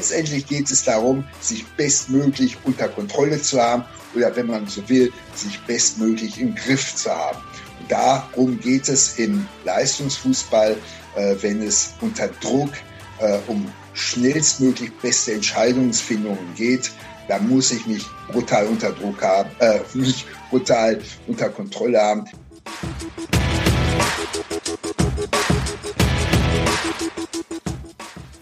letztendlich geht es darum, sich bestmöglich unter Kontrolle zu haben oder wenn man so will, sich bestmöglich im Griff zu haben. Und darum geht es im Leistungsfußball, äh, wenn es unter Druck äh, um schnellstmöglich beste Entscheidungsfindungen geht. Da muss ich mich brutal unter Druck haben, äh, mich brutal unter Kontrolle haben.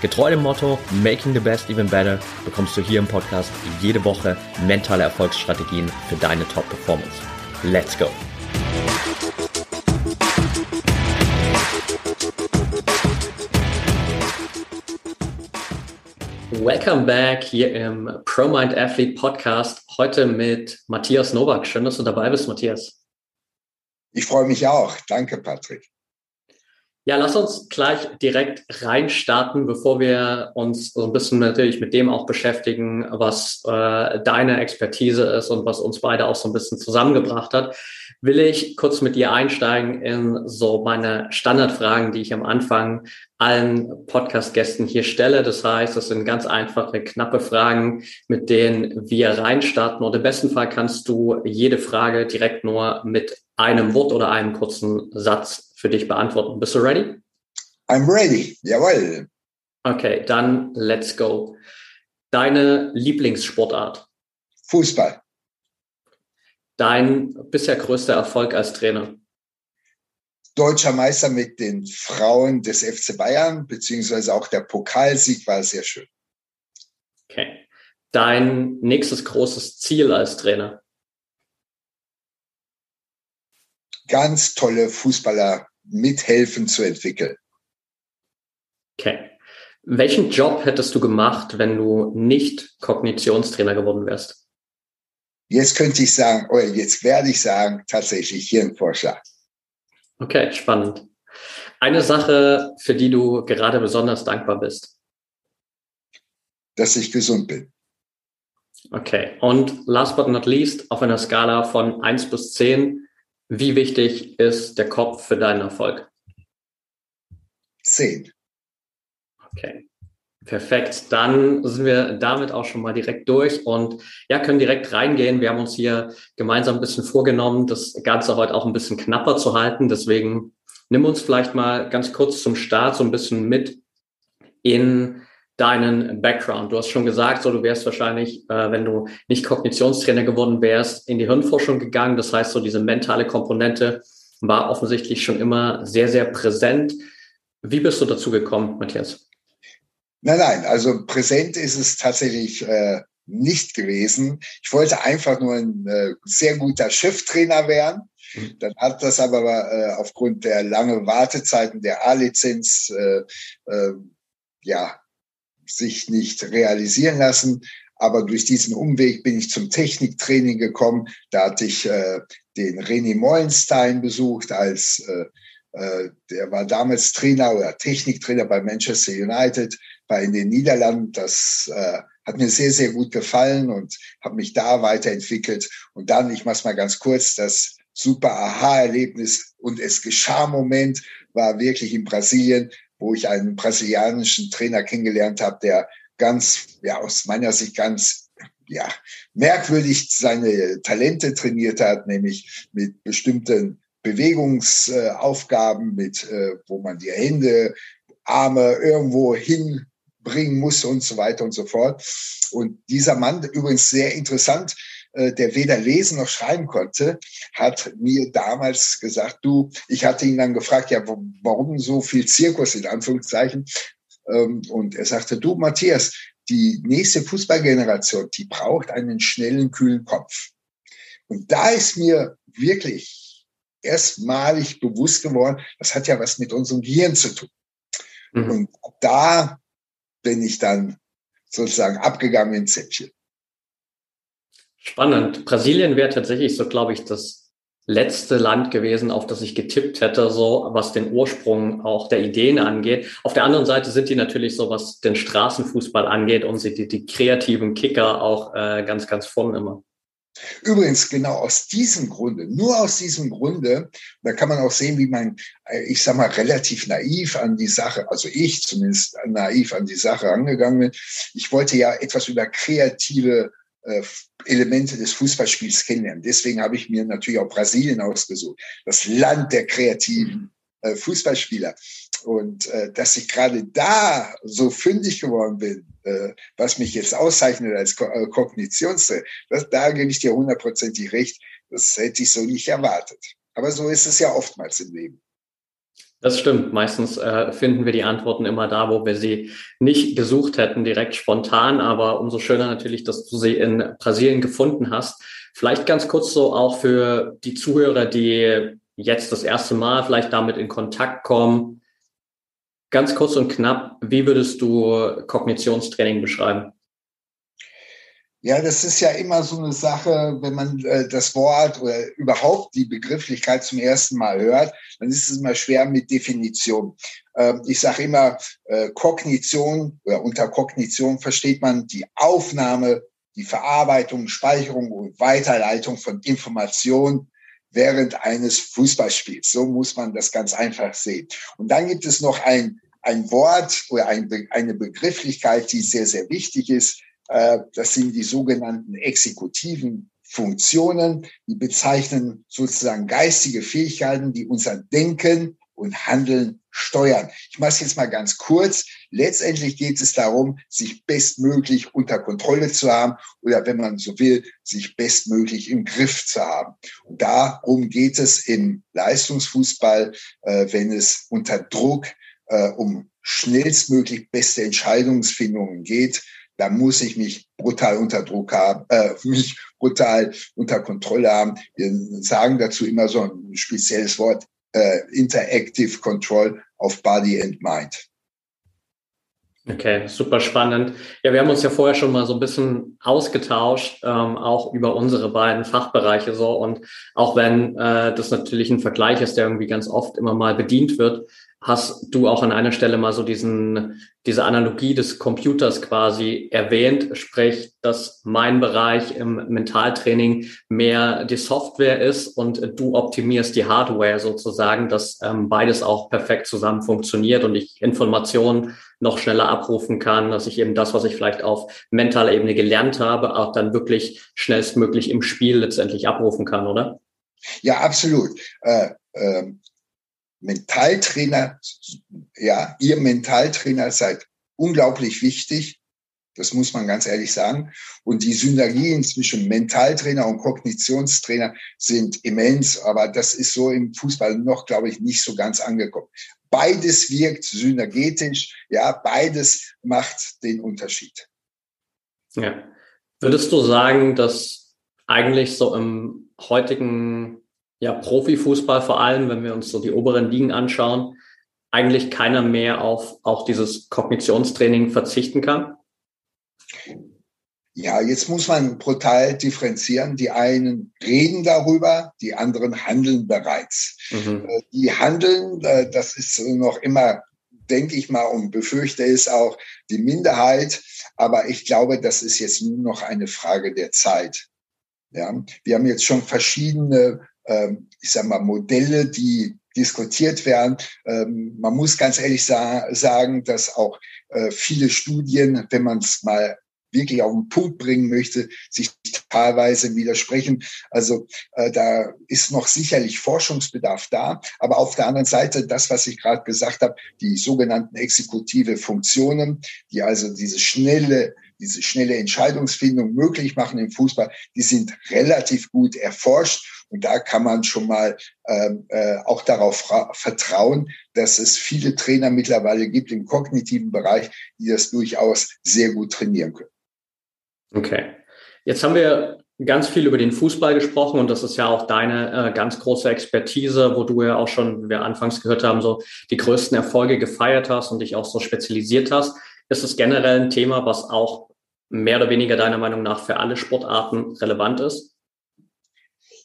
Getreu dem Motto Making the Best Even Better bekommst du hier im Podcast jede Woche mentale Erfolgsstrategien für deine Top-Performance. Let's go! Welcome back hier im ProMind Athlete Podcast. Heute mit Matthias Nowak. Schön, dass du dabei bist, Matthias. Ich freue mich auch. Danke, Patrick. Ja, lass uns gleich direkt reinstarten, bevor wir uns so ein bisschen natürlich mit dem auch beschäftigen, was äh, deine Expertise ist und was uns beide auch so ein bisschen zusammengebracht hat. Will ich kurz mit dir einsteigen in so meine Standardfragen, die ich am Anfang allen Podcast-Gästen hier stelle. Das heißt, das sind ganz einfache, knappe Fragen, mit denen wir reinstarten. Und im besten Fall kannst du jede Frage direkt nur mit einem Wort oder einem kurzen Satz für dich beantworten. Bist du ready? I'm ready, jawohl. Okay, dann let's go. Deine Lieblingssportart? Fußball. Dein bisher größter Erfolg als Trainer? Deutscher Meister mit den Frauen des FC Bayern, beziehungsweise auch der Pokalsieg war sehr schön. Okay. Dein nächstes großes Ziel als Trainer? Ganz tolle Fußballer mithelfen zu entwickeln. Okay. Welchen Job hättest du gemacht, wenn du nicht Kognitionstrainer geworden wärst? Jetzt könnte ich sagen, oder jetzt werde ich sagen, tatsächlich Hirnforscher. Okay, spannend. Eine Sache, für die du gerade besonders dankbar bist. Dass ich gesund bin. Okay. Und last but not least, auf einer Skala von 1 bis 10, wie wichtig ist der Kopf für deinen Erfolg? Zehn. Okay. Perfekt. Dann sind wir damit auch schon mal direkt durch und ja, können direkt reingehen. Wir haben uns hier gemeinsam ein bisschen vorgenommen, das Ganze heute auch ein bisschen knapper zu halten. Deswegen nimm uns vielleicht mal ganz kurz zum Start so ein bisschen mit in deinen Background? Du hast schon gesagt, so du wärst wahrscheinlich, äh, wenn du nicht Kognitionstrainer geworden wärst, in die Hirnforschung gegangen. Das heißt, so diese mentale Komponente war offensichtlich schon immer sehr, sehr präsent. Wie bist du dazu gekommen, Matthias? Nein, nein, also präsent ist es tatsächlich äh, nicht gewesen. Ich wollte einfach nur ein äh, sehr guter Schifftrainer werden. Mhm. Dann hat das aber äh, aufgrund der langen Wartezeiten der A-Lizenz äh, äh, ja sich nicht realisieren lassen. Aber durch diesen Umweg bin ich zum Techniktraining gekommen. Da hatte ich äh, den René Mollenstein besucht als äh, äh, der war damals Trainer oder Techniktrainer bei Manchester United, war in den Niederlanden. Das äh, hat mir sehr, sehr gut gefallen und habe mich da weiterentwickelt. Und dann, ich mache mal ganz kurz, das super Aha-Erlebnis und es geschah Moment war wirklich in Brasilien, wo ich einen brasilianischen Trainer kennengelernt habe, der ganz, ja, aus meiner Sicht ganz, ja, merkwürdig seine Talente trainiert hat, nämlich mit bestimmten Bewegungsaufgaben, mit, äh, wo man die Hände, Arme irgendwo hinbringen muss und so weiter und so fort. Und dieser Mann, übrigens sehr interessant, der weder lesen noch schreiben konnte, hat mir damals gesagt, du, ich hatte ihn dann gefragt, ja, warum so viel Zirkus in Anführungszeichen? Ähm, und er sagte, du, Matthias, die nächste Fußballgeneration, die braucht einen schnellen, kühlen Kopf. Und da ist mir wirklich erstmalig bewusst geworden, das hat ja was mit unserem Gehirn zu tun. Mhm. Und da bin ich dann sozusagen abgegangen ins Zäpfchen. Spannend. Brasilien wäre tatsächlich so, glaube ich, das letzte Land gewesen, auf das ich getippt hätte, so was den Ursprung auch der Ideen angeht. Auf der anderen Seite sind die natürlich so, was den Straßenfußball angeht und sie die, die kreativen Kicker auch äh, ganz, ganz vorn immer. Übrigens, genau aus diesem Grunde, nur aus diesem Grunde, da kann man auch sehen, wie man, äh, ich sag mal, relativ naiv an die Sache, also ich zumindest naiv an die Sache angegangen bin. Ich wollte ja etwas über kreative Elemente des Fußballspiels kennenlernen. Deswegen habe ich mir natürlich auch Brasilien ausgesucht, das Land der kreativen äh, Fußballspieler. Und äh, dass ich gerade da so fündig geworden bin, äh, was mich jetzt auszeichnet als Ko äh, Kognitionstrainer, da gebe ich dir hundertprozentig recht. Das hätte ich so nicht erwartet. Aber so ist es ja oftmals im Leben. Das stimmt. Meistens äh, finden wir die Antworten immer da, wo wir sie nicht gesucht hätten, direkt spontan. Aber umso schöner natürlich, dass du sie in Brasilien gefunden hast. Vielleicht ganz kurz so auch für die Zuhörer, die jetzt das erste Mal vielleicht damit in Kontakt kommen. Ganz kurz und knapp, wie würdest du Kognitionstraining beschreiben? Ja, das ist ja immer so eine Sache, wenn man äh, das Wort oder überhaupt die Begrifflichkeit zum ersten Mal hört, dann ist es immer schwer mit Definition. Ähm, ich sage immer, äh, Kognition oder unter Kognition versteht man die Aufnahme, die Verarbeitung, Speicherung und Weiterleitung von Informationen während eines Fußballspiels. So muss man das ganz einfach sehen. Und dann gibt es noch ein, ein Wort oder ein, eine Begrifflichkeit, die sehr, sehr wichtig ist das sind die sogenannten exekutiven Funktionen. Die bezeichnen sozusagen geistige Fähigkeiten, die unser Denken und Handeln steuern. Ich mache es jetzt mal ganz kurz. Letztendlich geht es darum, sich bestmöglich unter Kontrolle zu haben oder wenn man so will, sich bestmöglich im Griff zu haben. Und darum geht es im Leistungsfußball, äh, wenn es unter Druck äh, um schnellstmöglich beste Entscheidungsfindungen geht da muss ich mich brutal unter Druck haben, äh, mich brutal unter Kontrolle haben. Wir sagen dazu immer so ein spezielles Wort, äh, Interactive Control of Body and Mind. Okay, super spannend. Ja, wir haben uns ja vorher schon mal so ein bisschen ausgetauscht, ähm, auch über unsere beiden Fachbereiche so. Und auch wenn äh, das natürlich ein Vergleich ist, der irgendwie ganz oft immer mal bedient wird, hast du auch an einer Stelle mal so diesen, diese Analogie des Computers quasi erwähnt, sprich, dass mein Bereich im Mentaltraining mehr die Software ist und du optimierst die Hardware sozusagen, dass ähm, beides auch perfekt zusammen funktioniert und ich Informationen noch schneller abrufen kann, dass ich eben das, was ich vielleicht auf mentaler Ebene gelernt habe, auch dann wirklich schnellstmöglich im Spiel letztendlich abrufen kann, oder? Ja, absolut. Äh, äh, Mentaltrainer, ja, ihr Mentaltrainer seid unglaublich wichtig. Das muss man ganz ehrlich sagen. Und die Synergien zwischen Mentaltrainer und Kognitionstrainer sind immens. Aber das ist so im Fußball noch, glaube ich, nicht so ganz angekommen. Beides wirkt synergetisch. Ja, beides macht den Unterschied. Ja. Würdest du sagen, dass eigentlich so im heutigen ja, Profifußball vor allem, wenn wir uns so die oberen Ligen anschauen, eigentlich keiner mehr auf auch dieses Kognitionstraining verzichten kann? Ja, jetzt muss man brutal differenzieren. Die einen reden darüber, die anderen handeln bereits. Mhm. Äh, die handeln, äh, das ist noch immer, denke ich mal, und befürchte es auch die Minderheit. Aber ich glaube, das ist jetzt nur noch eine Frage der Zeit. Ja, wir haben jetzt schon verschiedene ich sag mal, Modelle, die diskutiert werden. Ähm, man muss ganz ehrlich sagen, dass auch äh, viele Studien, wenn man es mal wirklich auf den Punkt bringen möchte, sich teilweise widersprechen. Also äh, da ist noch sicherlich Forschungsbedarf da. Aber auf der anderen Seite, das, was ich gerade gesagt habe, die sogenannten exekutive Funktionen, die also diese schnelle diese schnelle Entscheidungsfindung möglich machen im Fußball, die sind relativ gut erforscht. Und da kann man schon mal ähm, äh, auch darauf vertrauen, dass es viele Trainer mittlerweile gibt im kognitiven Bereich, die das durchaus sehr gut trainieren können. Okay. Jetzt haben wir ganz viel über den Fußball gesprochen und das ist ja auch deine äh, ganz große Expertise, wo du ja auch schon, wie wir anfangs gehört haben, so die größten Erfolge gefeiert hast und dich auch so spezialisiert hast. Ist es generell ein Thema, was auch mehr oder weniger deiner Meinung nach für alle Sportarten relevant ist?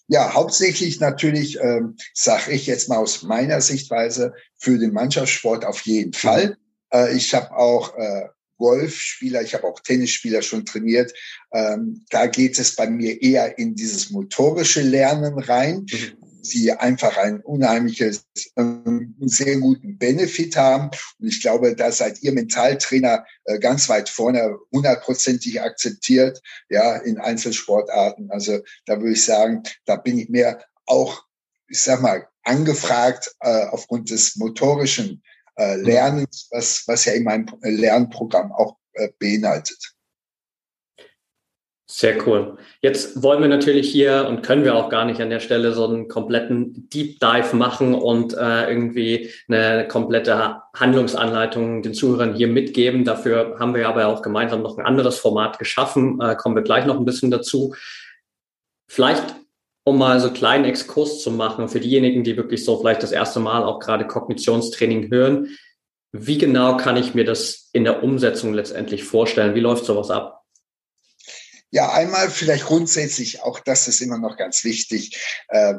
Ja, hauptsächlich natürlich, ähm, sage ich jetzt mal aus meiner Sichtweise, für den Mannschaftssport auf jeden. Fall. Äh, ich habe auch äh, Golfspieler, ich habe auch Tennisspieler schon trainiert. Ähm, da geht es bei mir eher in dieses motorische Lernen rein. Mhm sie einfach ein unheimliches, ähm, sehr guten Benefit haben. Und ich glaube, da seid ihr Mentaltrainer äh, ganz weit vorne, hundertprozentig akzeptiert, ja, in Einzelsportarten. Also da würde ich sagen, da bin ich mir auch, ich sag mal, angefragt äh, aufgrund des motorischen äh, Lernens, was, was ja in meinem Lernprogramm auch äh, beinhaltet. Sehr cool. Jetzt wollen wir natürlich hier und können wir auch gar nicht an der Stelle so einen kompletten Deep Dive machen und äh, irgendwie eine komplette Handlungsanleitung den Zuhörern hier mitgeben. Dafür haben wir aber auch gemeinsam noch ein anderes Format geschaffen. Äh, kommen wir gleich noch ein bisschen dazu. Vielleicht, um mal so einen kleinen Exkurs zu machen für diejenigen, die wirklich so vielleicht das erste Mal auch gerade Kognitionstraining hören. Wie genau kann ich mir das in der Umsetzung letztendlich vorstellen? Wie läuft sowas ab? Ja, einmal vielleicht grundsätzlich, auch das ist immer noch ganz wichtig. Äh,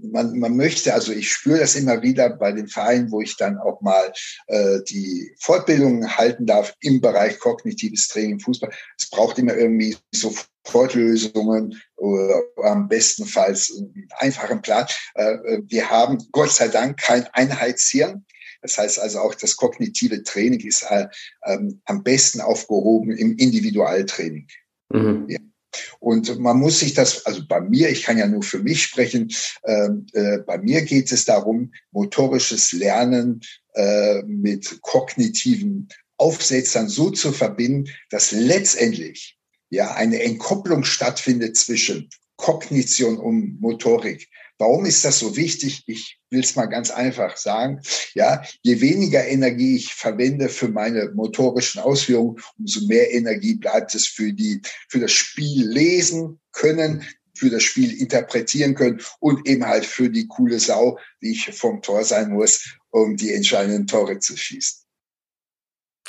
man, man möchte, also ich spüre das immer wieder bei den Vereinen, wo ich dann auch mal äh, die Fortbildungen halten darf im Bereich kognitives Training Fußball. Es braucht immer irgendwie Sofortlösungen oder am bestenfalls einen einfachen Plan. Äh, wir haben Gott sei Dank kein Einheitshirn. Das heißt also auch das kognitive Training ist äh, ähm, am besten aufgehoben im Individualtraining. Mhm. Ja. Und man muss sich das, also bei mir, ich kann ja nur für mich sprechen, äh, äh, bei mir geht es darum, motorisches Lernen äh, mit kognitiven Aufsetzern so zu verbinden, dass letztendlich ja eine Entkopplung stattfindet zwischen Kognition und Motorik. Warum ist das so wichtig? Ich will es mal ganz einfach sagen. Ja, je weniger Energie ich verwende für meine motorischen Ausführungen, umso mehr Energie bleibt es für die, für das Spiel lesen können, für das Spiel interpretieren können und eben halt für die coole Sau, die ich vom Tor sein muss, um die entscheidenden Tore zu schießen.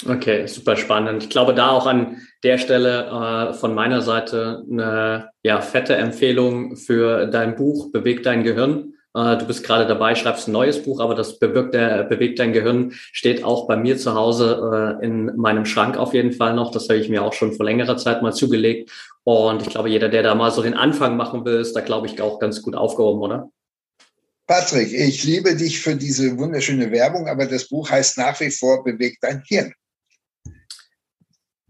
Okay, super spannend. Ich glaube, da auch an der Stelle äh, von meiner Seite eine ja, fette Empfehlung für dein Buch Bewegt dein Gehirn. Äh, du bist gerade dabei, schreibst ein neues Buch, aber das bewirkt der, Bewegt dein Gehirn steht auch bei mir zu Hause äh, in meinem Schrank auf jeden Fall noch. Das habe ich mir auch schon vor längerer Zeit mal zugelegt. Und ich glaube, jeder, der da mal so den Anfang machen will, ist da, glaube ich, auch ganz gut aufgehoben, oder? Patrick, ich liebe dich für diese wunderschöne Werbung, aber das Buch heißt nach wie vor Bewegt dein Hirn.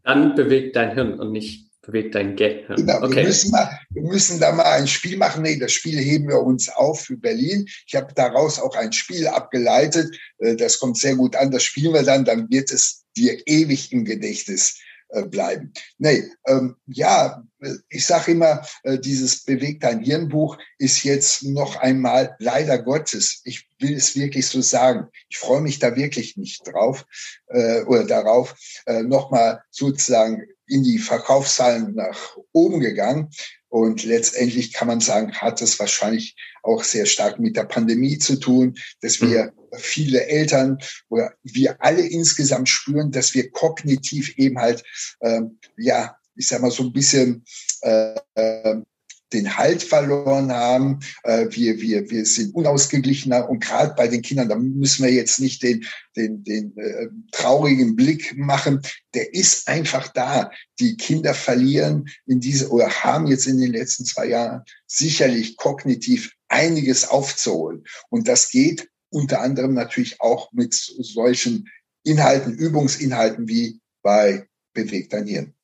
Dann bewegt dein Hirn und nicht bewegt dein Gehirn. Genau, okay. wir, müssen mal, wir müssen da mal ein Spiel machen. Nee, das Spiel heben wir uns auf für Berlin. Ich habe daraus auch ein Spiel abgeleitet. Äh, das kommt sehr gut an. Das spielen wir dann, dann wird es dir ewig im Gedächtnis äh, bleiben. Nee, ähm, ja, ich sage immer, äh, dieses Bewegt dein Hirnbuch ist jetzt noch einmal, leider Gottes, ich will es wirklich so sagen, ich freue mich da wirklich nicht drauf äh, oder darauf, äh, nochmal sozusagen in die Verkaufszahlen nach oben gegangen. Und letztendlich kann man sagen, hat es wahrscheinlich auch sehr stark mit der Pandemie zu tun, dass wir viele Eltern oder wir alle insgesamt spüren, dass wir kognitiv eben halt, ähm, ja, ich sag mal so ein bisschen äh, den Halt verloren haben. Äh, wir, wir, wir sind unausgeglichener und gerade bei den Kindern, da müssen wir jetzt nicht den, den, den äh, traurigen Blick machen. Der ist einfach da. Die Kinder verlieren in diese oder haben jetzt in den letzten zwei Jahren sicherlich kognitiv einiges aufzuholen. Und das geht unter anderem natürlich auch mit solchen Inhalten, Übungsinhalten wie bei Bewegt dein Hirn.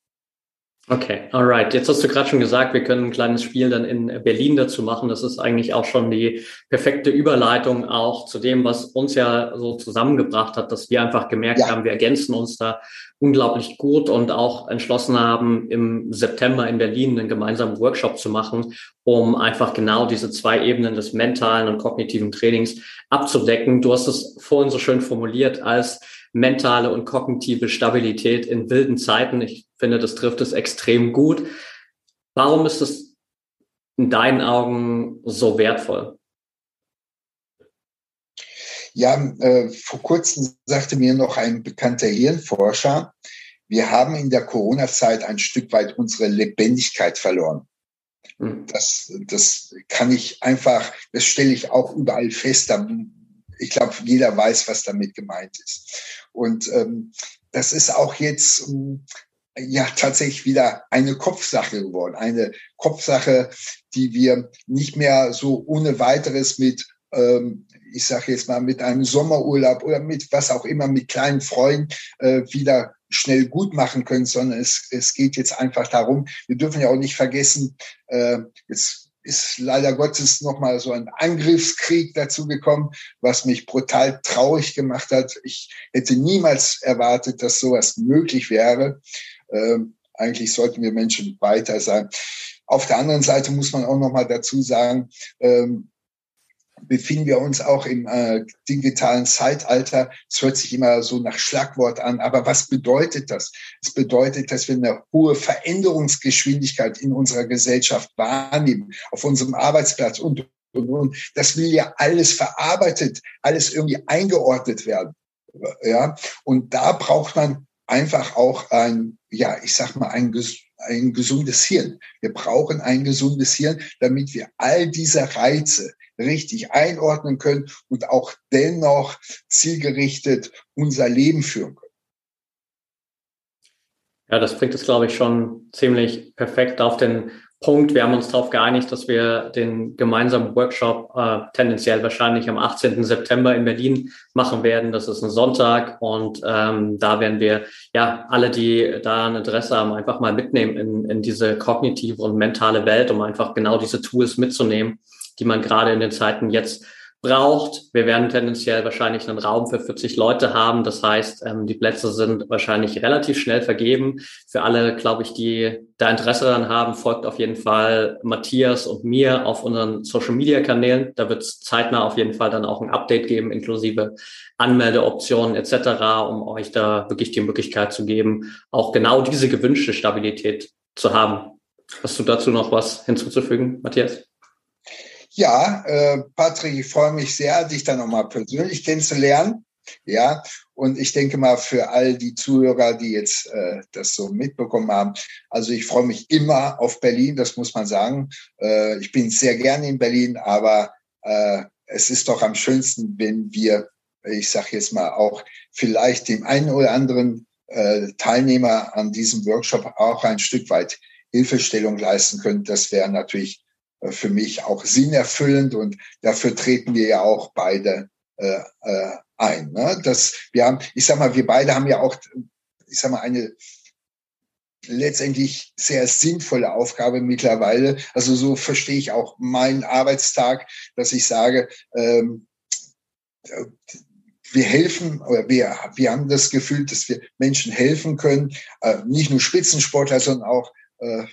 Okay, alright. Jetzt hast du gerade schon gesagt, wir können ein kleines Spiel dann in Berlin dazu machen. Das ist eigentlich auch schon die perfekte Überleitung auch zu dem, was uns ja so zusammengebracht hat, dass wir einfach gemerkt ja. haben, wir ergänzen uns da unglaublich gut und auch entschlossen haben, im September in Berlin einen gemeinsamen Workshop zu machen, um einfach genau diese zwei Ebenen des mentalen und kognitiven Trainings abzudecken. Du hast es vorhin so schön formuliert als mentale und kognitive Stabilität in wilden Zeiten. Ich finde, das trifft es extrem gut. Warum ist es in deinen Augen so wertvoll? Ja, äh, vor kurzem sagte mir noch ein bekannter Hirnforscher, wir haben in der Corona-Zeit ein Stück weit unsere Lebendigkeit verloren. Hm. Das, das kann ich einfach, das stelle ich auch überall fest. Ich glaube, jeder weiß, was damit gemeint ist. Und ähm, das ist auch jetzt ähm, ja tatsächlich wieder eine Kopfsache geworden. Eine Kopfsache, die wir nicht mehr so ohne weiteres mit ähm, ich sage jetzt mal, mit einem Sommerurlaub oder mit was auch immer, mit kleinen Freunden äh, wieder schnell gut machen können, sondern es, es geht jetzt einfach darum, wir dürfen ja auch nicht vergessen, äh, jetzt ist leider Gottes nochmal so ein Angriffskrieg dazu gekommen, was mich brutal traurig gemacht hat. Ich hätte niemals erwartet, dass sowas möglich wäre. Ähm, eigentlich sollten wir Menschen weiter sein. Auf der anderen Seite muss man auch nochmal dazu sagen, ähm, befinden wir uns auch im äh, digitalen Zeitalter. Es hört sich immer so nach Schlagwort an, aber was bedeutet das? Es bedeutet, dass wir eine hohe Veränderungsgeschwindigkeit in unserer Gesellschaft wahrnehmen, auf unserem Arbeitsplatz und, und, und. Das will ja alles verarbeitet, alles irgendwie eingeordnet werden. Ja, und da braucht man einfach auch ein, ja, ich sag mal, ein, ein gesundes Hirn. Wir brauchen ein gesundes Hirn, damit wir all diese Reize, richtig einordnen können und auch dennoch zielgerichtet unser Leben führen können. Ja, das bringt es, glaube ich, schon ziemlich perfekt auf den Punkt. Wir haben uns darauf geeinigt, dass wir den gemeinsamen Workshop äh, tendenziell wahrscheinlich am 18. September in Berlin machen werden. Das ist ein Sonntag und ähm, da werden wir ja alle, die da ein Interesse haben, einfach mal mitnehmen in, in diese kognitive und mentale Welt, um einfach genau diese Tools mitzunehmen die man gerade in den Zeiten jetzt braucht. Wir werden tendenziell wahrscheinlich einen Raum für 40 Leute haben. Das heißt, ähm, die Plätze sind wahrscheinlich relativ schnell vergeben. Für alle, glaube ich, die da Interesse daran haben, folgt auf jeden Fall Matthias und mir auf unseren Social-Media-Kanälen. Da wird es zeitnah auf jeden Fall dann auch ein Update geben, inklusive Anmeldeoptionen etc., um euch da wirklich die Möglichkeit zu geben, auch genau diese gewünschte Stabilität zu haben. Hast du dazu noch was hinzuzufügen, Matthias? Ja, äh, Patrick, ich freue mich sehr, dich dann nochmal persönlich kennenzulernen. Ja, und ich denke mal für all die Zuhörer, die jetzt äh, das so mitbekommen haben, also ich freue mich immer auf Berlin, das muss man sagen. Äh, ich bin sehr gerne in Berlin, aber äh, es ist doch am schönsten, wenn wir, ich sage jetzt mal auch vielleicht dem einen oder anderen äh, Teilnehmer an diesem Workshop auch ein Stück weit Hilfestellung leisten können. Das wäre natürlich für mich auch sinnerfüllend und dafür treten wir ja auch beide äh, äh, ein. Ne? Das, wir haben, ich sag mal, wir beide haben ja auch, ich sag mal, eine letztendlich sehr sinnvolle Aufgabe mittlerweile. Also so verstehe ich auch meinen Arbeitstag, dass ich sage, ähm, wir helfen oder wir, wir haben das Gefühl, dass wir Menschen helfen können, äh, nicht nur Spitzensportler, sondern auch äh,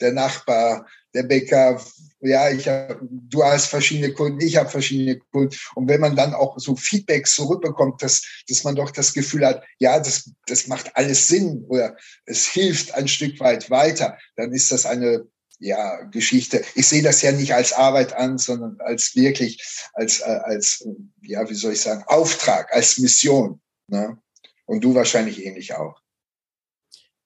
der Nachbar, der Bäcker, ja, ich hab, du hast verschiedene Kunden, ich habe verschiedene Kunden. Und wenn man dann auch so Feedbacks zurückbekommt, dass, dass man doch das Gefühl hat, ja, das, das macht alles Sinn oder es hilft ein Stück weit weiter, dann ist das eine ja, Geschichte. Ich sehe das ja nicht als Arbeit an, sondern als wirklich, als, äh, als, ja, wie soll ich sagen, Auftrag, als Mission. Ne? Und du wahrscheinlich ähnlich auch.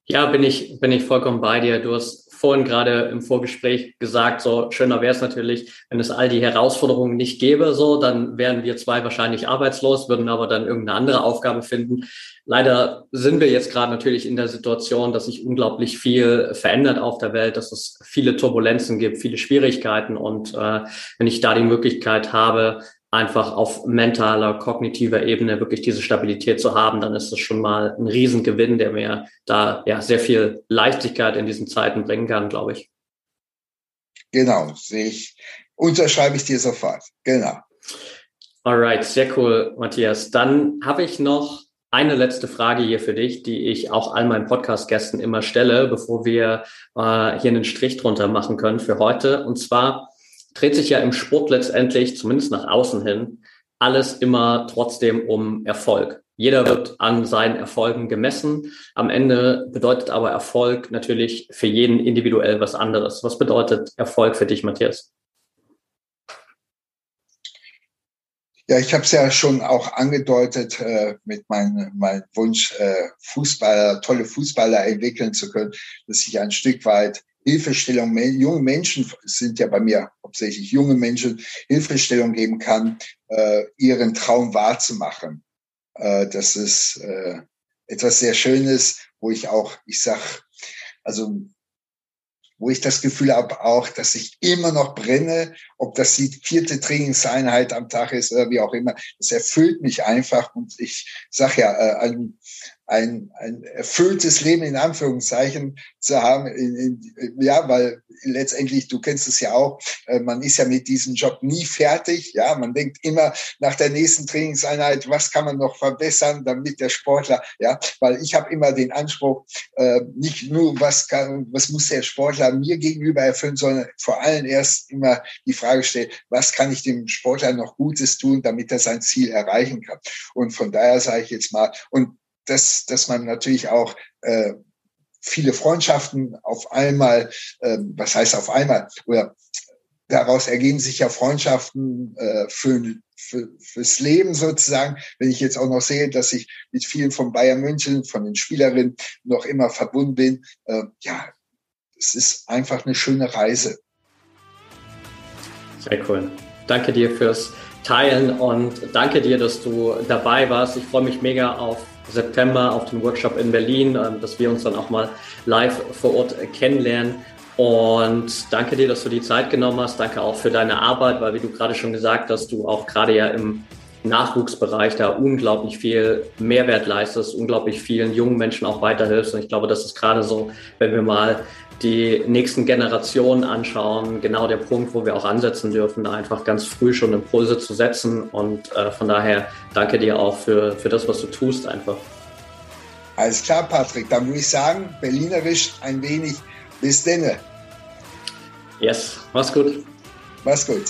Ja, bin ich, bin ich vollkommen bei dir. Du hast vorhin gerade im Vorgespräch gesagt, so schöner wäre es natürlich, wenn es all die Herausforderungen nicht gäbe, so, dann wären wir zwei wahrscheinlich arbeitslos, würden aber dann irgendeine andere Aufgabe finden. Leider sind wir jetzt gerade natürlich in der Situation, dass sich unglaublich viel verändert auf der Welt, dass es viele Turbulenzen gibt, viele Schwierigkeiten. Und äh, wenn ich da die Möglichkeit habe, einfach auf mentaler, kognitiver Ebene wirklich diese Stabilität zu haben, dann ist das schon mal ein Riesengewinn, der mir da ja sehr viel Leichtigkeit in diesen Zeiten bringen kann, glaube ich. Genau, sehe ich. Unterschreibe ich dir sofort. Genau. Alright, sehr cool, Matthias. Dann habe ich noch eine letzte Frage hier für dich, die ich auch all meinen Podcast-Gästen immer stelle, bevor wir äh, hier einen Strich drunter machen können für heute. Und zwar, dreht sich ja im Sport letztendlich, zumindest nach außen hin, alles immer trotzdem um Erfolg. Jeder wird an seinen Erfolgen gemessen. Am Ende bedeutet aber Erfolg natürlich für jeden individuell was anderes. Was bedeutet Erfolg für dich, Matthias? Ja, ich habe es ja schon auch angedeutet äh, mit meinem mein Wunsch, äh, Fußballer, tolle Fußballer entwickeln zu können, dass ich ein Stück weit Hilfestellung, junge Menschen sind ja bei mir hauptsächlich junge Menschen, Hilfestellung geben kann, äh, ihren Traum wahrzumachen. Äh, das ist äh, etwas sehr Schönes, wo ich auch, ich sag, also wo ich das Gefühl habe auch, dass ich immer noch brenne, ob das die vierte Trainingseinheit am Tag ist oder wie auch immer. Das erfüllt mich einfach und ich sag ja, äh, ein, ein erfülltes Leben in Anführungszeichen zu haben. In, in, ja, weil letztendlich, du kennst es ja auch, äh, man ist ja mit diesem Job nie fertig. Ja, man denkt immer nach der nächsten Trainingseinheit, was kann man noch verbessern, damit der Sportler, ja, weil ich habe immer den Anspruch, äh, nicht nur, was kann, was muss der Sportler mir gegenüber erfüllen, sondern vor allem erst immer die Frage stellen, was kann ich dem Sportler noch Gutes tun, damit er sein Ziel erreichen kann. Und von daher sage ich jetzt mal, und dass, dass man natürlich auch äh, viele Freundschaften auf einmal, äh, was heißt auf einmal, oder daraus ergeben sich ja Freundschaften äh, für, für, fürs Leben sozusagen. Wenn ich jetzt auch noch sehe, dass ich mit vielen von Bayern München, von den Spielerinnen noch immer verbunden bin, äh, ja, es ist einfach eine schöne Reise. Sehr cool. Danke dir fürs Teilen und danke dir, dass du dabei warst. Ich freue mich mega auf September auf den Workshop in Berlin, ähm, dass wir uns dann auch mal live vor Ort kennenlernen. Und danke dir, dass du die Zeit genommen hast. Danke auch für deine Arbeit, weil wie du gerade schon gesagt hast, du auch gerade ja im Nachwuchsbereich da unglaublich viel Mehrwert leistest, unglaublich vielen jungen Menschen auch weiterhilfst. Und ich glaube, das ist gerade so, wenn wir mal die nächsten Generationen anschauen, genau der Punkt, wo wir auch ansetzen dürfen, da einfach ganz früh schon Impulse zu setzen. Und äh, von daher danke dir auch für, für das, was du tust einfach. Alles klar, Patrick. Dann würde ich sagen, berlinerisch ein wenig bis denne. Yes, mach's gut. Mach's gut.